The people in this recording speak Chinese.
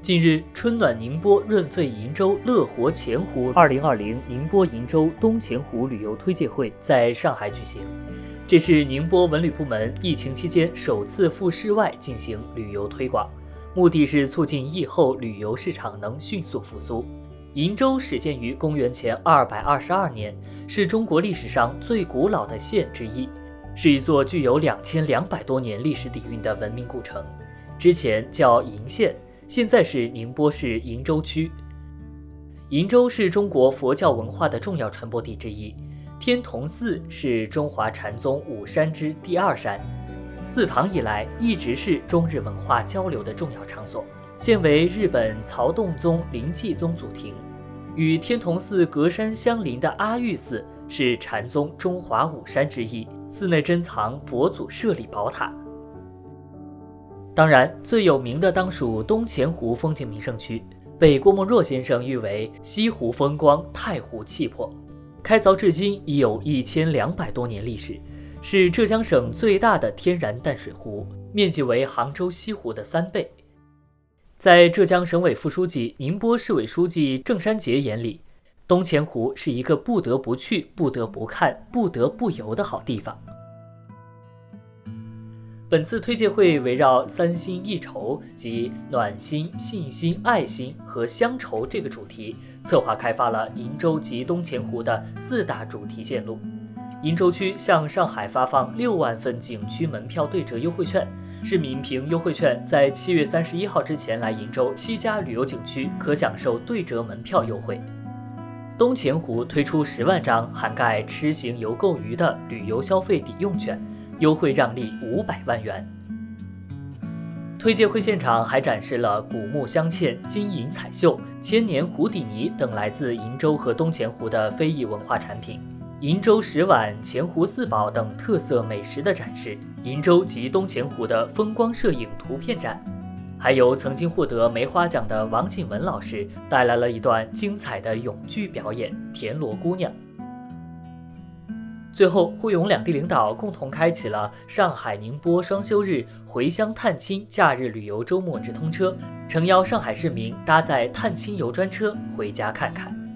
近日，春暖宁波、润肺鄞州、乐活钱湖二零二零宁波鄞州东钱湖旅游推介会在上海举行。这是宁波文旅部门疫情期间首次赴室外进行旅游推广，目的是促进疫后旅游市场能迅速复苏。鄞州始建于公元前二百二十二年，是中国历史上最古老的县之一，是一座具有两千两百多年历史底蕴的文明古城。之前叫鄞县。现在是宁波市鄞州区。鄞州是中国佛教文化的重要传播地之一，天童寺是中华禅宗五山之第二山，自唐以来一直是中日文化交流的重要场所。现为日本曹洞宗临济宗祖庭，与天童寺隔山相邻的阿育寺是禅宗中华五山之一，寺内珍藏佛祖舍利宝塔。当然，最有名的当属东钱湖风景名胜区，被郭沫若先生誉为“西湖风光，太湖气魄”。开凿至今已有一千两百多年历史，是浙江省最大的天然淡水湖，面积为杭州西湖的三倍。在浙江省委副书记、宁波市委书记郑山杰眼里，东钱湖是一个不得不去、不得不看、不得不游的好地方。本次推介会围绕“三心一筹”即暖心、信心、爱心和乡愁这个主题，策划开发了鄞州及东钱湖的四大主题线路。鄞州区向上海发放六万份景区门票对折优惠券，市民凭优惠券在七月三十一号之前来鄞州七家旅游景区，可享受对折门票优惠。东钱湖推出十万张涵盖吃行游购娱的旅游消费抵用券。优惠让利五百万元。推介会现场还展示了古木镶嵌、金银彩绣、千年湖底泥等来自鄞州和东钱湖的非遗文化产品，鄞州石碗、钱湖四宝等特色美食的展示，鄞州及东钱湖的风光摄影图片展，还有曾经获得梅花奖的王景文老师带来了一段精彩的咏剧表演《田螺姑娘》。最后，沪甬两地领导共同开启了上海宁波双休日回乡探亲假日旅游周末直通车，诚邀上海市民搭载探亲游专车回家看看。